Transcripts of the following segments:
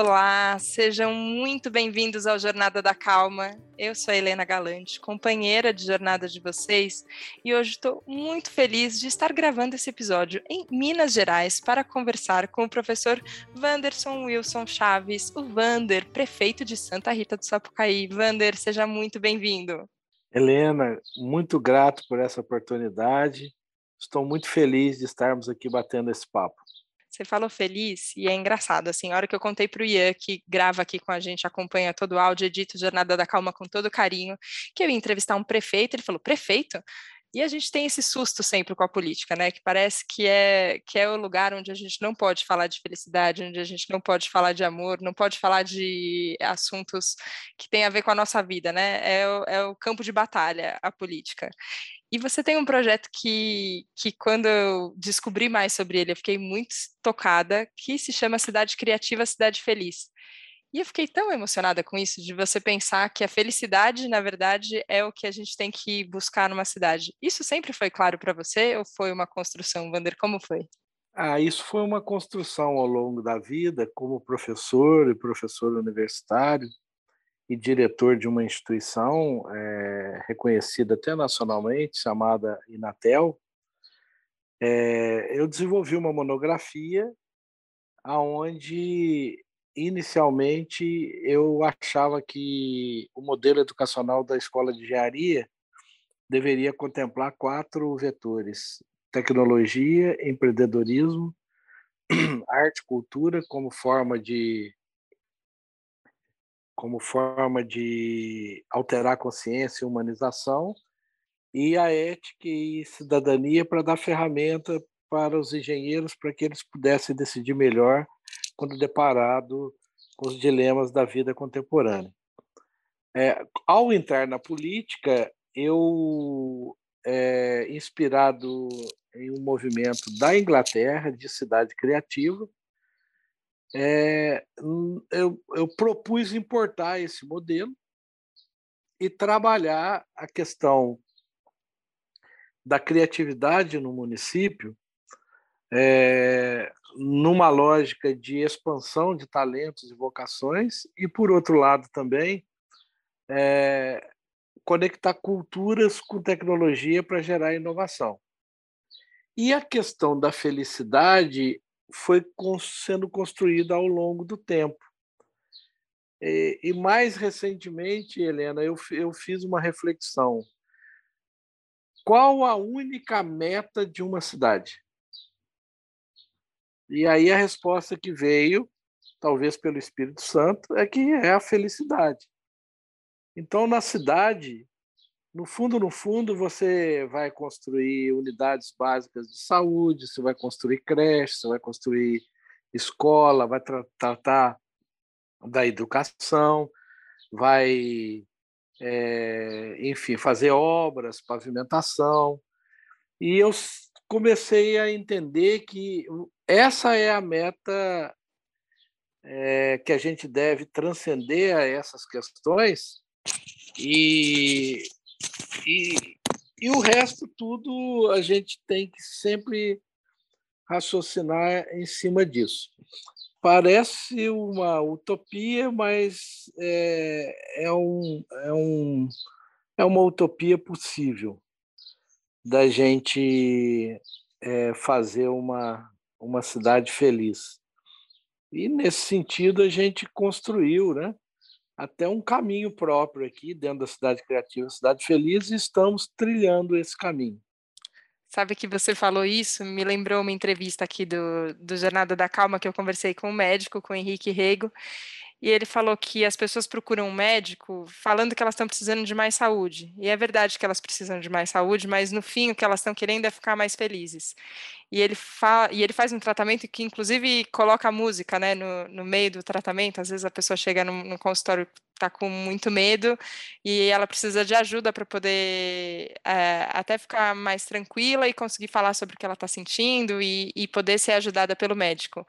Olá, sejam muito bem-vindos ao Jornada da Calma. Eu sou a Helena Galante, companheira de jornada de vocês, e hoje estou muito feliz de estar gravando esse episódio em Minas Gerais para conversar com o professor Wanderson Wilson Chaves, o Vander, prefeito de Santa Rita do Sapucaí. Vander, seja muito bem-vindo. Helena, muito grato por essa oportunidade. Estou muito feliz de estarmos aqui batendo esse papo. Você falou feliz e é engraçado, assim, a hora que eu contei para o Ian, que grava aqui com a gente, acompanha todo o áudio, edita Jornada da Calma com todo carinho, que eu ia entrevistar um prefeito, ele falou, prefeito? E a gente tem esse susto sempre com a política, né? Que parece que é, que é o lugar onde a gente não pode falar de felicidade, onde a gente não pode falar de amor, não pode falar de assuntos que têm a ver com a noxa vida, né? É, é o campo de batalha, a política. E você tem um projeto que, que, quando eu descobri mais sobre ele, eu fiquei muito tocada, que se chama Cidade Criativa, Cidade Feliz. E eu fiquei tão emocionada com isso, de você pensar que a felicidade, na verdade, é o que a gente tem que buscar numa cidade. Isso sempre foi claro para você ou foi uma construção, Wander? Como foi? Ah, isso foi uma construção ao longo da vida, como professor e professor universitário e diretor de uma instituição é, reconhecida até nacionalmente, chamada Inatel, é, eu desenvolvi uma monografia aonde inicialmente eu achava que o modelo educacional da escola de engenharia deveria contemplar quatro vetores: tecnologia, empreendedorismo, arte, cultura como forma de como forma de alterar a consciência e humanização, e a ética e cidadania para dar ferramenta para os engenheiros para que eles pudessem decidir melhor quando deparado com os dilemas da vida contemporânea. É, ao entrar na política, eu, é, inspirado em um movimento da Inglaterra de cidade criativa, é, eu, eu propus importar esse modelo e trabalhar a questão da criatividade no município é, numa lógica de expansão de talentos e vocações e, por outro lado, também é, conectar culturas com tecnologia para gerar inovação. E a questão da felicidade foi sendo construída ao longo do tempo. E, e mais recentemente, Helena, eu, eu fiz uma reflexão. Qual a única meta de uma cidade? E aí a resposta que veio, talvez pelo Espírito Santo, é que é a felicidade. Então, na cidade, no fundo, no fundo, você vai construir unidades básicas de saúde, você vai construir creche, você vai construir escola, vai tra tratar da educação, vai, é, enfim, fazer obras, pavimentação. E eu comecei a entender que essa é a meta é, que a gente deve transcender a essas questões e e, e o resto tudo a gente tem que sempre raciocinar em cima disso. Parece uma utopia, mas é, é, um, é, um, é uma utopia possível da gente é, fazer uma, uma cidade feliz. E, nesse sentido, a gente construiu, né? até um caminho próprio aqui dentro da cidade criativa, cidade feliz, e estamos trilhando esse caminho. Sabe que você falou isso, me lembrou uma entrevista aqui do, do Jornada da Calma que eu conversei com um médico, com o Henrique Rego, e ele falou que as pessoas procuram um médico falando que elas estão precisando de mais saúde. E é verdade que elas precisam de mais saúde, mas no fim o que elas estão querendo é ficar mais felizes. E ele, fa e ele faz um tratamento que, inclusive, coloca música né, no, no meio do tratamento. Às vezes a pessoa chega no, no consultório está com muito medo e ela precisa de ajuda para poder é, até ficar mais tranquila e conseguir falar sobre o que ela está sentindo e, e, poder ser ajudada pelo médico.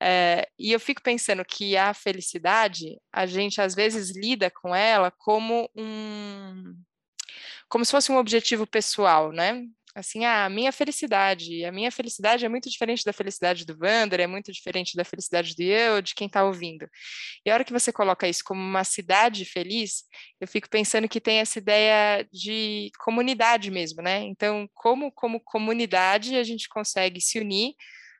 É, e eu fico pensando que a felicidade, a gente às vezes lida com ela como um como se fosse um objetivo pessoal, né? Assim, ah, a minha felicidade, a minha felicidade é muito diferente da felicidade do Wander, é muito diferente da felicidade do eu, de quem está ouvindo. E a hora que você coloca isso como uma cidade feliz, eu fico pensando que tem essa ideia de comunidade mesmo, né? Então, como como comunidade a gente consegue se unir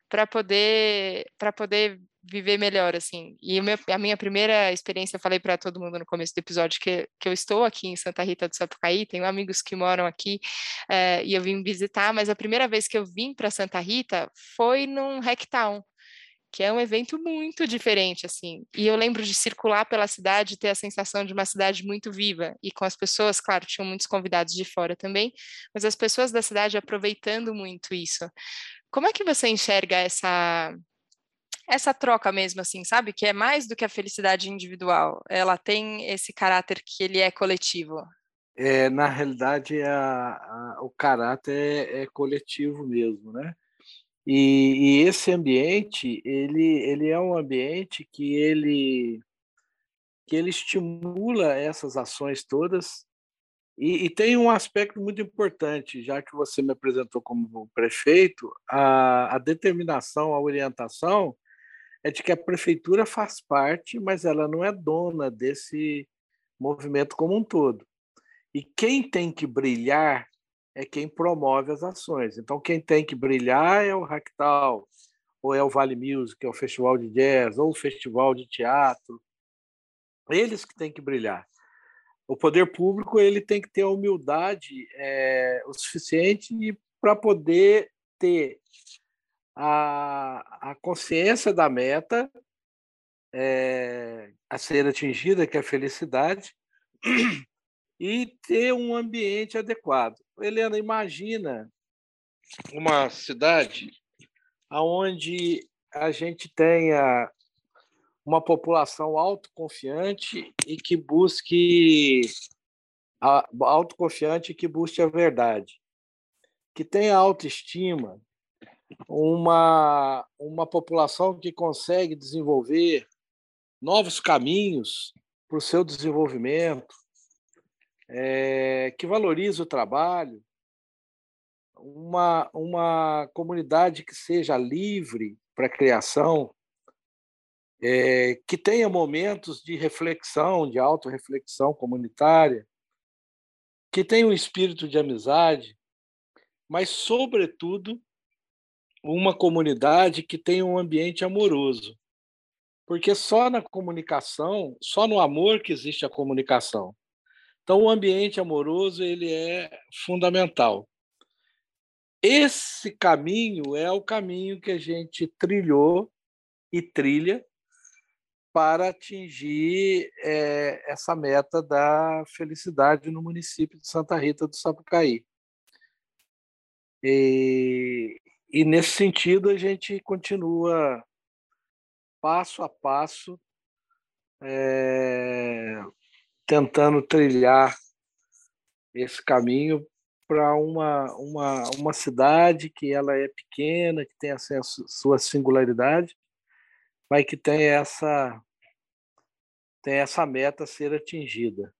para poder para poder viver melhor, assim. E a minha primeira experiência, eu falei para todo mundo no começo do episódio que, que eu estou aqui em Santa Rita do Sapucaí, tenho amigos que moram aqui é, e eu vim visitar, mas a primeira vez que eu vim para Santa Rita foi num Hacktown, que é um evento muito diferente, assim. E eu lembro de circular pela cidade e ter a sensação de uma cidade muito viva. E com as pessoas, claro, tinham muitos convidados de fora também, mas as pessoas da cidade aproveitando muito isso. Como é que você enxerga essa essa troca mesmo, assim, sabe? Que é mais do que a felicidade individual. Ela tem esse caráter que ele é coletivo. É, na realidade, a, a, o caráter é, é, coletivo mesmo, né? E, e, esse ambiente, ele, ele é um ambiente que ele, que ele estimula essas ações todas e, e, tem um aspecto muito importante, já que você me apresentou como prefeito, a, a determinação, a orientação é de que a prefeitura faz parte, mas ela não é dona desse movimento como um todo. E quem tem que brilhar é quem promove as ações. Então, quem tem que brilhar é o Ractal, ou é o Vale Music, é o Festival de Jazz, ou o Festival de Teatro. Eles que têm que brilhar. O poder público ele tem que ter a humildade é, o suficiente para poder ter a, a consciência da meta é, a ser atingida, que é a felicidade, e ter um ambiente adequado. Helena, imagina uma cidade onde a gente tenha uma população autoconfiante e que busque a, autoconfiante que busque a verdade, que tenha autoestima, uma, uma população que consegue desenvolver novos caminhos para o seu desenvolvimento, é, que valoriza o trabalho, uma, uma comunidade que seja livre para a criação, é, que tenha momentos de reflexão, de autorreflexão comunitária, que tenha um espírito de amizade, mas, sobretudo, uma comunidade que tenha um ambiente amoroso. Porque só na comunicação, só no amor que existe a comunicação. Então, o ambiente amoroso ele é fundamental. Esse caminho é o caminho que a gente trilhou e trilha para atingir é, essa meta da felicidade no município de Santa Rita do Sapucaí. E, e nesse sentido, a gente continua passo a passo é, tentando trilhar esse caminho para uma, uma, uma cidade que ela é pequena, que tem a sua singularidade, mas que tem essa, tem essa meta a ser atingida.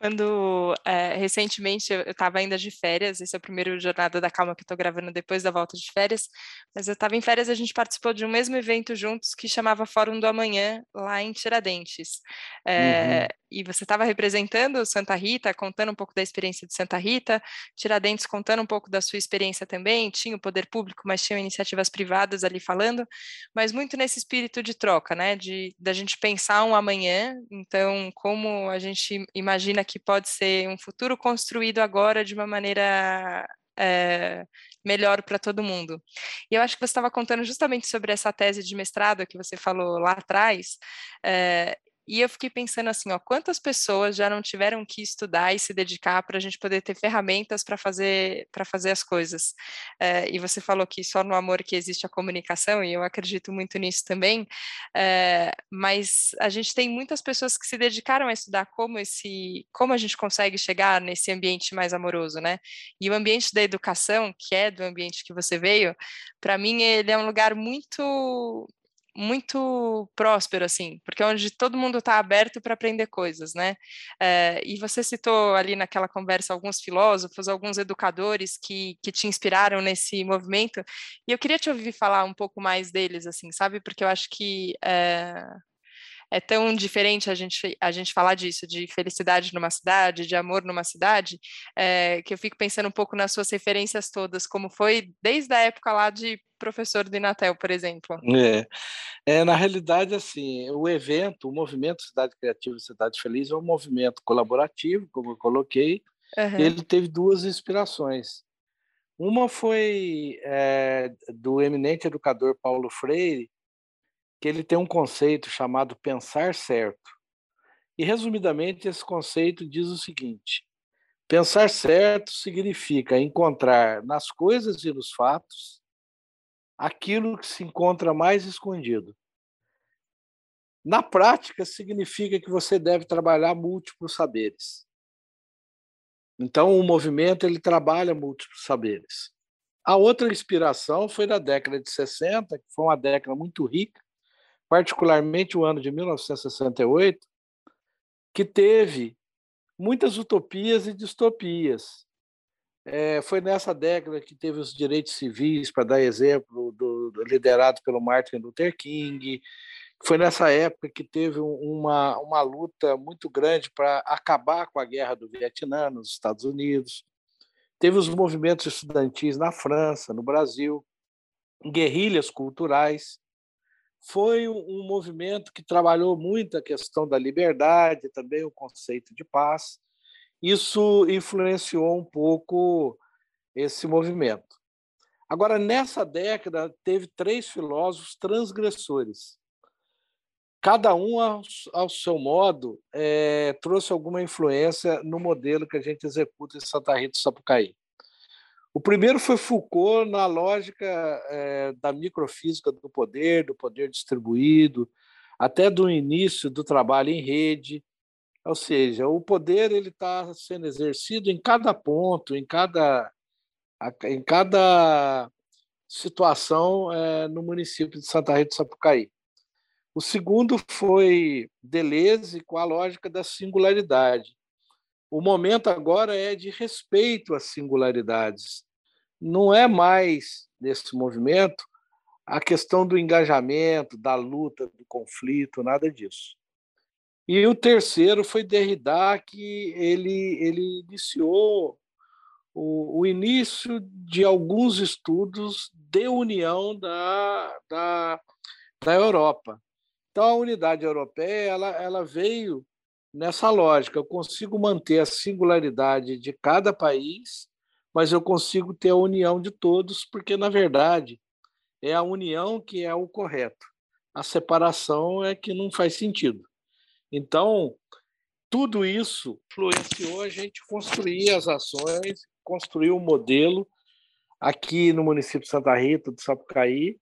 Quando é, recentemente eu estava ainda de férias, esse é o primeiro Jornada da Calma que eu estou gravando depois da volta de férias, mas eu estava em férias a gente participou de um mesmo evento juntos que chamava Fórum do Amanhã, lá em Tiradentes. É, e você estava representando Santa Rita, contando um pouco da experiência de Santa Rita, Tiradentes contando um pouco da sua experiência também, tinha o poder público, mas tinha iniciativas privadas ali falando, mas muito nesse espírito de troca, né, de da gente pensar um amanhã, então como a gente imagina que pode ser um futuro construído agora de uma maneira é, melhor para todo mundo. E eu acho que você estava contando justamente sobre essa tese de mestrado que você falou lá atrás, é, e eu fiquei pensando assim, ó, quantas pessoas já não tiveram que estudar e se dedicar para a gente poder ter ferramentas para fazer para fazer as coisas. É, e você falou que só no amor que existe a comunicação, e eu acredito muito nisso também. É, mas a gente tem muitas pessoas que se dedicaram a estudar como esse, como a gente consegue chegar nesse ambiente mais amoroso, né? E o ambiente da educação, que é do ambiente que você veio, para mim ele é um lugar muito muito próspero, assim, porque é onde todo mundo está aberto para aprender coisas, né? É, e você citou ali naquela conversa alguns filósofos, alguns educadores que, que te inspiraram nesse movimento, e eu queria te ouvir falar um pouco mais deles, assim, sabe? Porque eu acho que é, é tão diferente a gente, a gente falar disso, de felicidade numa cidade, de amor numa cidade, é, que eu fico pensando um pouco nas suas referências todas, como foi desde a época lá de professor do Inatel, por exemplo. É, é na realidade, assim, o evento, o movimento Cidade Criativa e Cidade Feliz é um movimento colaborativo, como eu coloquei, uhum. ele teve duas inspirações. Uma foi é, do eminente educador Paulo Freire, que ele tem um conceito chamado pensar certo. E, resumidamente, esse conceito diz o seguinte: pensar certo significa encontrar nas coisas e nos fatos aquilo que se encontra mais escondido. Na prática, significa que você deve trabalhar múltiplos saberes. Então, o movimento ele trabalha múltiplos saberes. A outra inspiração foi na década de 60, que foi uma década muito rica particularmente o ano de 1968, que teve muitas utopias e distopias. É, foi nessa década que teve os direitos civis, para dar exemplo, do, do, liderado pelo Martin Luther King. Foi nessa época que teve uma, uma luta muito grande para acabar com a guerra do Vietnã nos Estados Unidos. Teve os movimentos estudantis na França, no Brasil, guerrilhas culturais foi um movimento que trabalhou muito a questão da liberdade, também o conceito de paz. Isso influenciou um pouco esse movimento. Agora, nessa década, teve três filósofos transgressores. Cada um, ao, seu modo, é, trouxe alguma influência no modelo que a gente executa em Santa Rita do Sapucaí. O primeiro foi Foucault na lógica é, da microfísica do poder, do poder distribuído, até do início do trabalho em rede. Ou seja, o poder ele está sendo exercido em cada ponto, em cada, em cada situação é, no município de Santa Rita do Sapucaí. O segundo foi Deleuze com a lógica da singularidade. O momento agora é de respeito às singularidades. Não é mais, nesse movimento, a questão do engajamento, da luta, do conflito, nada disso. E o terceiro foi Derrida, que ele, ele iniciou o, o início de alguns estudos de união da, da, da Europa. Então, a unidade europeia ela, ela veio nessa lógica. Eu consigo manter a singularidade de cada país, mas eu consigo ter a união de todos, porque, na verdade, é a união que é o correto. A separação é que não faz sentido. Então, tudo isso influenciou a gente construir as ações, construir o um modelo aqui no município de Santa Rita, do Sapucaí,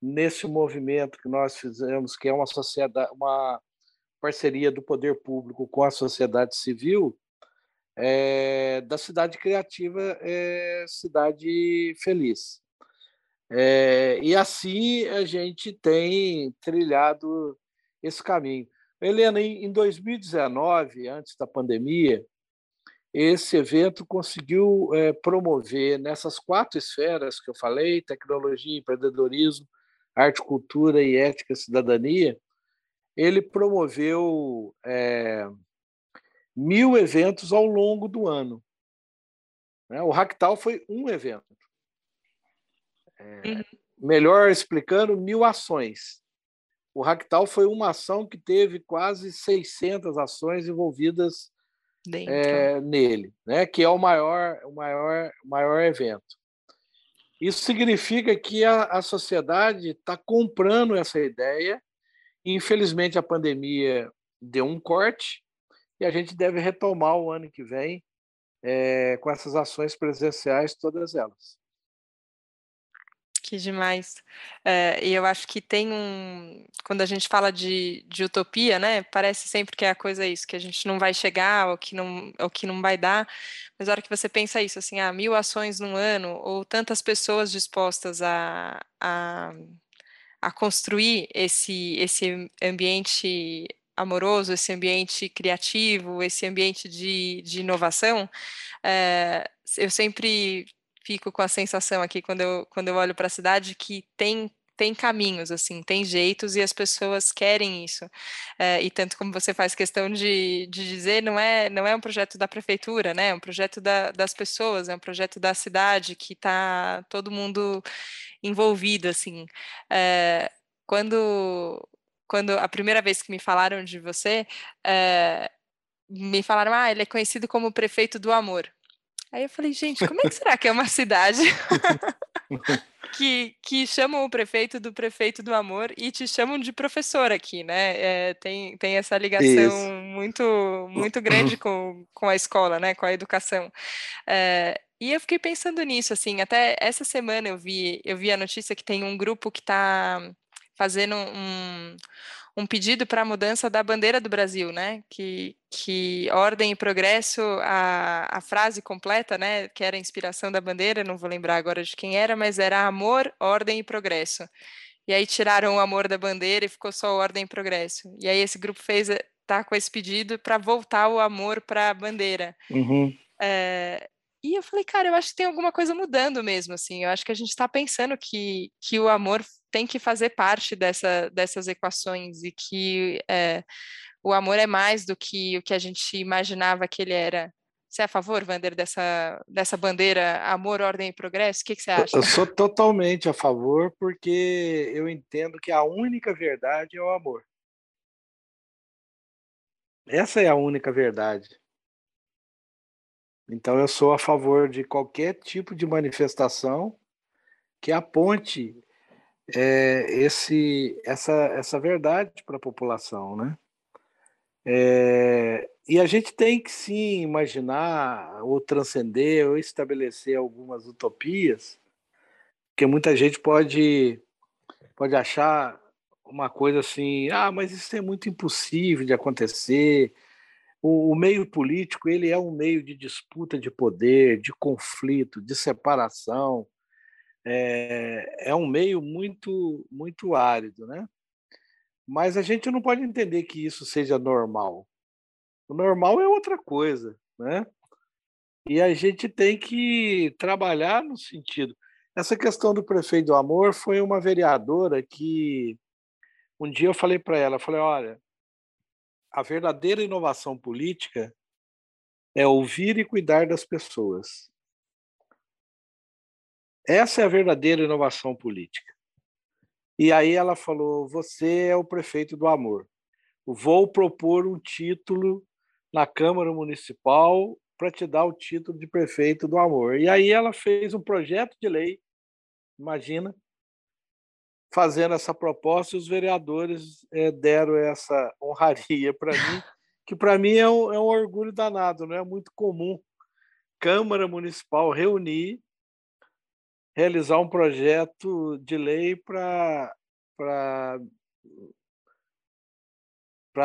nesse movimento que nós fizemos, que é uma sociedade, uma parceria do poder público com a sociedade civil, é, da cidade criativa é, cidade feliz. É, e assim a gente tem trilhado esse caminho. Helena, em 2019, antes da pandemia, esse evento conseguiu é, promover nessas quatro esferas que eu falei tecnologia, empreendedorismo, arte, cultura e ética, cidadania ele promoveu é, mil eventos ao longo do ano. Né? O Ractal foi um evento. É, uhum. Melhor explicando, mil ações. O Ractal foi uma ação que teve quase 600 ações envolvidas é, nele, né? que é o maior, o maior, maior evento. Isso significa que a, a sociedade está comprando essa ideia Infelizmente, a pandemia deu um corte e a gente deve retomar o ano que vem é, com essas ações presenciais, todas elas. Que demais. É, e eu acho que tem um. Quando a gente fala de, de utopia, né? Parece sempre que é a coisa isso, que a gente não vai chegar, ou que não, ou que não vai dar. Mas a hora que você pensa isso, assim, ah, mil ações num ano, ou tantas pessoas dispostas a, a a construir esse, esse ambiente amoroso, esse ambiente criativo, esse ambiente de, de inovação, é, eu sempre fico com a sensação aqui, quando eu, quando eu olho para a cidade, que tem tem caminhos, assim, tem jeitos e as pessoas querem isso. É, e tanto como você faz questão de, de dizer, não é, não é um projeto da prefeitura, né? É um projeto da, das pessoas, é um projeto da cidade que está todo mundo envolvido, assim. É, quando, quando a primeira vez que me falaram de você, é, me falaram, ah, ele é conhecido como prefeito do amor. Aí eu falei, gente, como é que será que é uma cidade que, que chamam o prefeito do prefeito do amor e te chamam de professor aqui, né? É, tem, tem essa ligação muito muito grande com, com a escola, né? Com a educação. É, e eu fiquei pensando nisso, assim, até essa semana eu vi, eu vi a notícia que tem um grupo que está fazendo um, um pedido para a mudança da bandeira do Brasil, né? Que, que ordem e progresso, a, a frase completa, né? Que era a inspiração da bandeira, não vou lembrar agora de quem era, mas era amor, ordem e progresso. E aí tiraram o amor da bandeira e ficou só ordem e progresso. E aí esse grupo fez eh, tá com esse pedido para voltar o amor para a bandeira. Uhum. É, e eu falei, cara, eu acho que tem alguma coisa mudando mesmo, assim. Eu acho que a gente está pensando que, que o amor tem que fazer parte dessa, dessas equações e que é, o amor é mais do que o que a gente imaginava que ele era. Você é a favor, Vander, dessa, dessa bandeira amor, ordem e progresso? O que, que você acha? Eu sou totalmente a favor, porque eu entendo que a única verdade é o amor. Essa é a única verdade. Então, eu sou a favor de qualquer tipo de manifestação que aponte é, esse, essa, essa verdade para a população, né? É, e a gente tem que sim imaginar ou transcender ou estabelecer algumas utopias, porque muita gente pode pode achar uma coisa assim, ah, mas isso é muito impossível de acontecer, o, o, meio político ele é um meio de disputa de poder, de conflito, de separação. É, é um meio muito muito árido, né? Mas a gente não pode entender que isso seja normal. O normal é outra coisa, né? E a gente tem que trabalhar no sentido. Essa questão do prefeito do amor foi uma vereadora que um dia eu falei para ela, falei, olha, a verdadeira inovação política é ouvir e cuidar das pessoas. Essa é a verdadeira inovação política. E aí ela falou: Você é o prefeito do amor. Vou propor um título na Câmara Municipal para te dar o título de prefeito do amor. E aí ela fez um projeto de lei, imagina, fazendo essa proposta e os vereadores é, deram essa honraria para mim, que para mim é um, é um orgulho danado, não é muito comum Câmara Municipal reunir, realizar um projeto de lei para para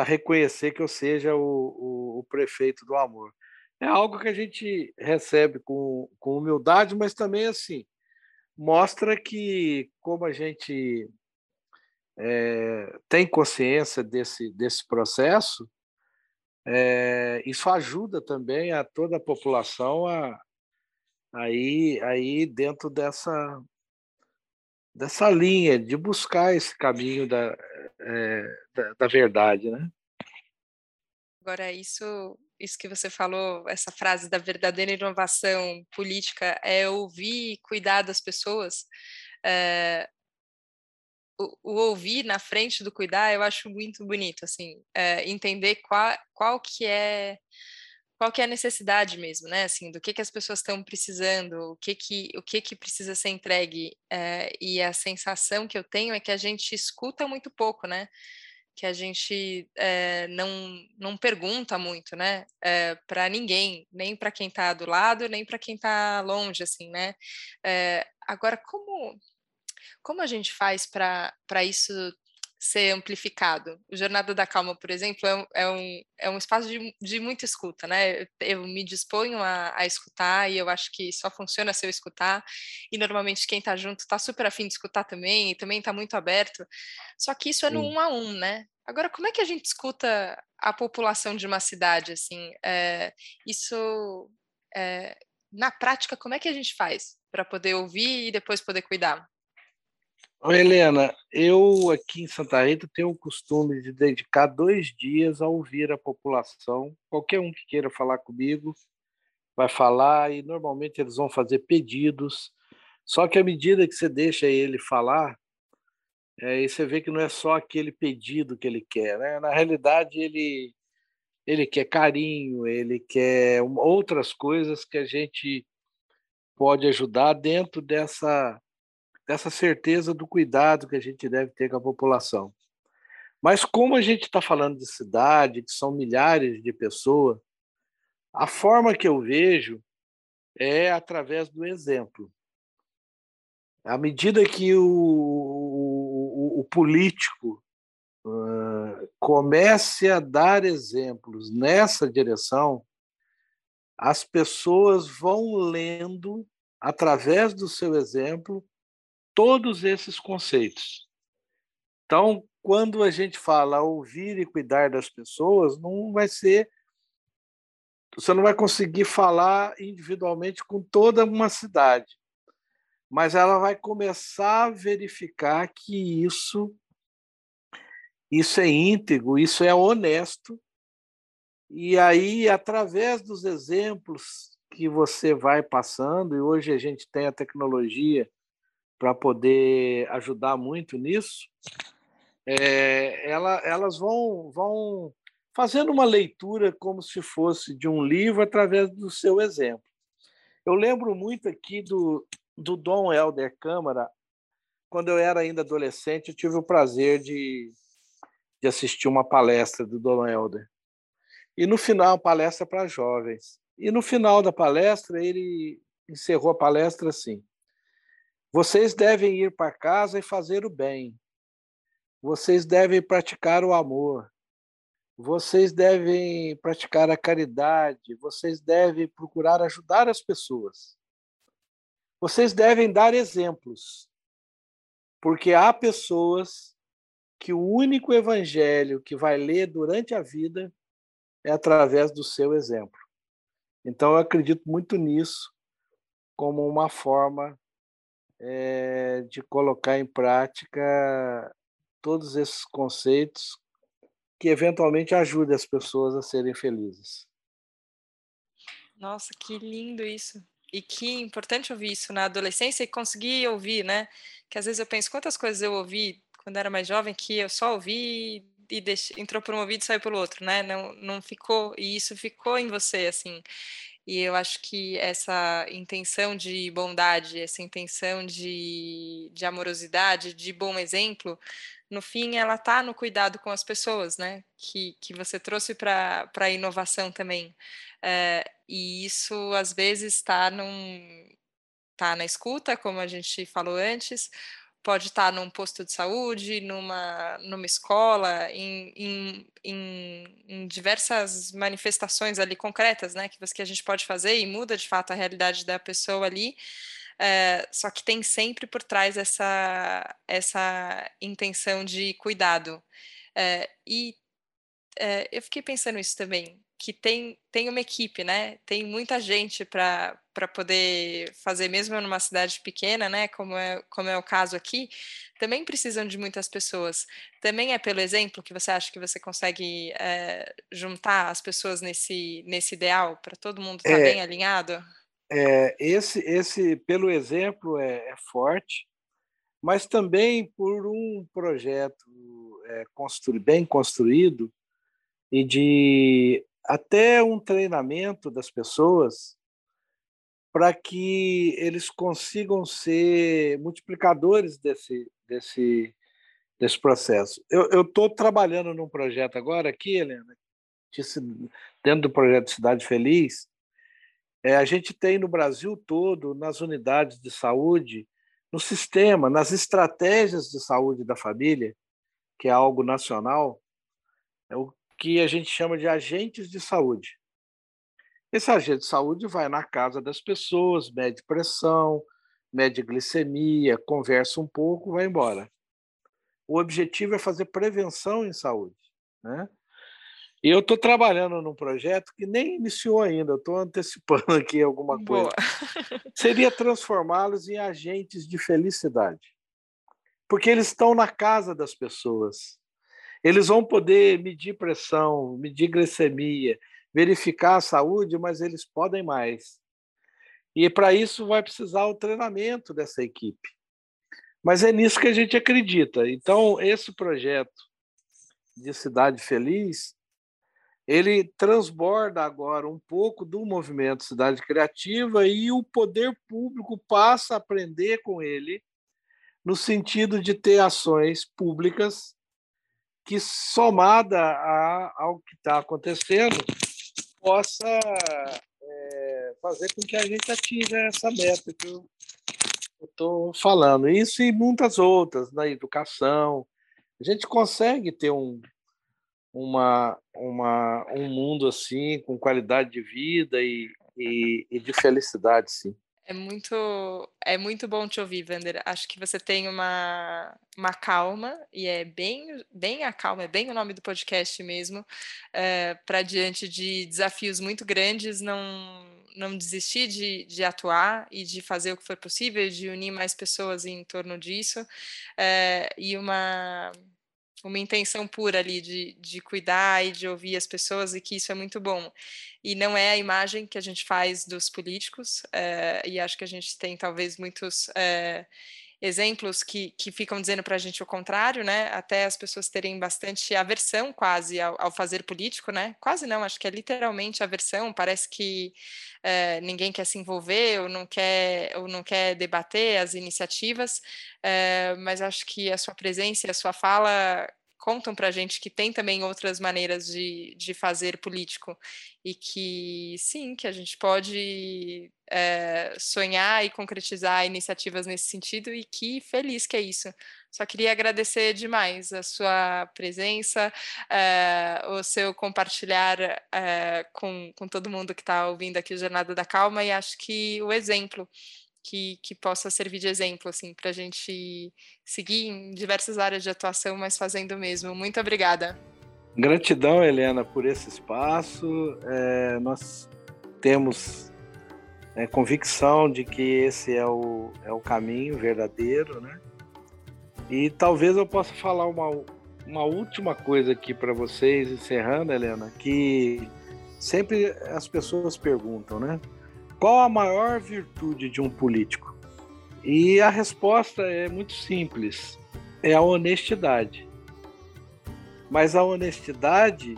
reconhecer que eu seja o, o, o, prefeito do amor. É algo que a gente recebe com, com humildade, mas também assim mostra que, como a gente é, tem consciência desse, desse processo, é, isso ajuda também a toda a população a aí aí dentro dessa dessa linha de buscar esse caminho da, é, da, da, verdade, né? Agora isso isso que você falou, essa frase da verdadeira inovação política é ouvir e cuidar das pessoas. É, o, o, ouvir na frente do cuidar, eu acho muito bonito, assim, é, entender qual, qual que é qual que é a necessidade mesmo, né? Assim, do que que as pessoas estão precisando, o que que o que que precisa ser entregue, é, e a sensação que eu tenho é que a gente escuta muito pouco, né? Que a gente é, não, não pergunta muito, né, é, eh, para ninguém, nem para quem está do lado, nem para quem está longe, assim, né. É, agora, como, como a gente faz para isso ser amplificado. O Jornada da Calma, por exemplo, é um, é um, é um espaço de, de muita escuta, né? Eu, eu me disponho a, a, escutar e eu acho que só funciona se eu escutar. E normalmente quem está junto está super afim de escutar também e também está muito aberto. Só que isso é no Sim. um a um, né? Agora, como é que a gente escuta a população de uma cidade? Assim, é, isso é, na prática, como é que a gente faz para poder ouvir e depois poder cuidar? Helena, eu aqui em Santa Rita tenho o costume de dedicar dois dias a ouvir a população. Qualquer um que queira falar comigo vai falar e normalmente eles vão fazer pedidos. Só que à medida que você deixa ele falar, é, você vê que não é só aquele pedido que ele quer. Né? Na realidade, ele, ele quer carinho, ele quer outras coisas que a gente pode ajudar dentro dessa dessa certeza do cuidado que a gente deve ter com a população. Mas como a gente está falando de cidade, que são milhares de pessoas, a forma que eu vejo é através do exemplo. À medida que o, o, o político uh, comece a dar exemplos nessa direção, as pessoas vão lendo, através do seu exemplo, todos esses conceitos. Então, quando a gente fala ouvir e cuidar das pessoas, não vai ser. Você não vai conseguir falar individualmente com toda uma cidade, mas ela vai começar a verificar que isso isso é íntegro, isso é honesto. E aí, através dos exemplos que você vai passando, e hoje a gente tem a tecnologia para poder ajudar muito nisso, é, ela, elas vão, vão fazendo uma leitura como se fosse de um livro através do seu exemplo. Eu lembro muito aqui do, do Dom Helder Câmara, quando eu era ainda adolescente, eu tive o prazer de, de assistir uma palestra do Dom Helder. E no final, palestra para jovens. E no final da palestra, ele encerrou a palestra assim: vocês devem ir para casa e fazer o bem. Vocês devem praticar o amor. Vocês devem praticar a caridade. Vocês devem procurar ajudar as pessoas. Vocês devem dar exemplos. Porque há pessoas que o único evangelho que vai ler durante a vida é através do seu exemplo. Então, eu acredito muito nisso como uma forma é, de colocar em prática todos esses conceitos que eventualmente ajudem as pessoas a serem felizes. Nossa, que lindo isso. E que importante ouvir isso na adolescência e conseguir ouvir, né? Que às vezes eu penso quantas coisas eu ouvi quando era mais jovem que eu só ouvi e entrou por um ouvido e saiu pelo outro, né? Não, não ficou, e isso ficou em você, assim. E eu acho que essa intenção de bondade, essa intenção de, de amorosidade, de bom exemplo, no fim, ela está no cuidado com as pessoas, né? Que, que você trouxe para a inovação também. É, e isso, às vezes, está tá na escuta, como a gente falou antes, pode estar num posto de saúde, numa, numa escola, em, em, em, em, diversas manifestações ali concretas, né, que, que a gente pode fazer e muda de fato a realidade da pessoa ali, é, só que tem sempre por trás essa, essa intenção de cuidado. É, e é, eu fiquei pensando isso também, que tem, tem uma equipe, né? Tem muita gente para poder fazer, mesmo numa cidade pequena, né? Como é, como é o caso aqui, também precisam de muitas pessoas. Também é pelo exemplo que você acha que você consegue é, juntar as pessoas nesse, nesse ideal, para todo mundo estar tá é, bem alinhado? É, esse, esse, pelo exemplo, é, é forte, mas também por um projeto é, constru, bem construído e de até um treinamento das pessoas para que eles consigam ser multiplicadores desse, desse, desse processo. Eu estou trabalhando num projeto agora aqui, Helena, dentro do projeto Cidade Feliz. É, a gente tem no Brasil todo, nas unidades de saúde, no sistema, nas estratégias de saúde da família, que é algo nacional, é o que a gente chama de agentes de saúde. Esse agente de saúde vai na casa das pessoas, mede pressão, mede glicemia, conversa um pouco, vai embora. O objetivo é fazer prevenção em saúde. Né? E eu estou trabalhando num projeto que nem iniciou ainda, estou antecipando aqui alguma coisa. Boa. Seria transformá-los em agentes de felicidade. Porque eles estão na casa das pessoas. Eles vão poder medir pressão, medir glicemia, verificar a saúde, mas eles podem mais. E para isso vai precisar o treinamento dessa equipe. Mas é nisso que a gente acredita. Então, esse projeto de Cidade Feliz ele transborda agora um pouco do movimento Cidade Criativa e o poder público passa a aprender com ele, no sentido de ter ações públicas que, somada a, ao que está acontecendo, possa é, fazer com que a gente atinja essa meta que eu estou falando. Isso e muitas outras, na educação. A gente consegue ter um, uma, uma, um mundo assim, com qualidade de vida e, e, e de felicidade, sim. É muito, é muito bom te ouvir, Vander. Acho que você tem uma, uma calma, e é bem, bem a calma, é bem o nome do podcast mesmo, é, para diante de desafios muito grandes, não, não desistir de, de atuar e de fazer o que for possível, de unir mais pessoas em torno disso, é, e uma uma intenção pura ali de, de cuidar e de ouvir as pessoas e que isso é muito bom. E não é a imagem que a gente faz dos políticos, é, e acho que a gente tem talvez muitos é, exemplos que, que ficam dizendo para a gente o contrário, né? Até as pessoas terem bastante aversão quase ao, ao, fazer político, né? Quase não, acho que é literalmente aversão. Parece que é, ninguém quer se envolver ou não quer ou não quer debater as iniciativas, é, mas acho que a sua presença a sua fala contam para a gente que tem também outras maneiras de, de fazer político e que sim, que a gente pode é, sonhar e concretizar iniciativas nesse sentido e que feliz que é isso. Só queria agradecer demais a sua presença, é, o seu compartilhar é, com, com todo mundo que está ouvindo aqui o Jornada da Calma e acho que o exemplo que, que possa servir de exemplo, assim, para a gente seguir em diversas áreas de atuação, mas fazendo mesmo. Muito obrigada. Gratidão, Helena, por esse espaço. É, nós temos é, convicção de que esse é o, é o caminho verdadeiro, né? E talvez eu possa falar uma, uma última coisa aqui para vocês, encerrando, Helena, que sempre as pessoas perguntam, né? Qual a maior virtude de um político? E a resposta é muito simples: é a honestidade. Mas a honestidade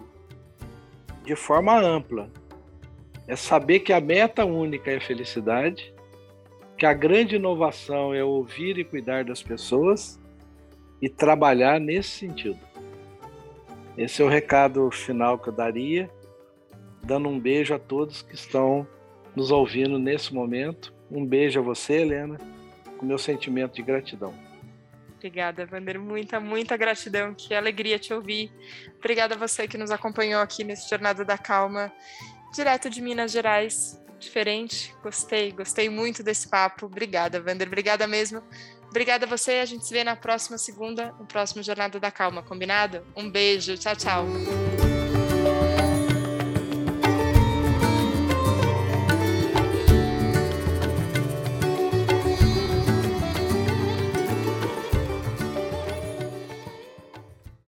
de forma ampla. É saber que a meta única é a felicidade, que a grande inovação é ouvir e cuidar das pessoas e trabalhar nesse sentido. Esse é o recado final que eu daria, dando um beijo a todos que estão nos ouvindo nesse momento. Um beijo a você, Helena, com meu sentimento de gratidão. Obrigada, Vander. Muita, muita gratidão. Que alegria te ouvir. Obrigada a você que nos acompanhou aqui nesse Jornada da Calma, direto de Minas Gerais. Diferente. Gostei, gostei muito desse papo. Obrigada, Vander. Obrigada mesmo. Obrigada a você. A gente se vê na próxima segunda, no próximo Jornada da Calma, combinado? Um beijo. Tchau, tchau.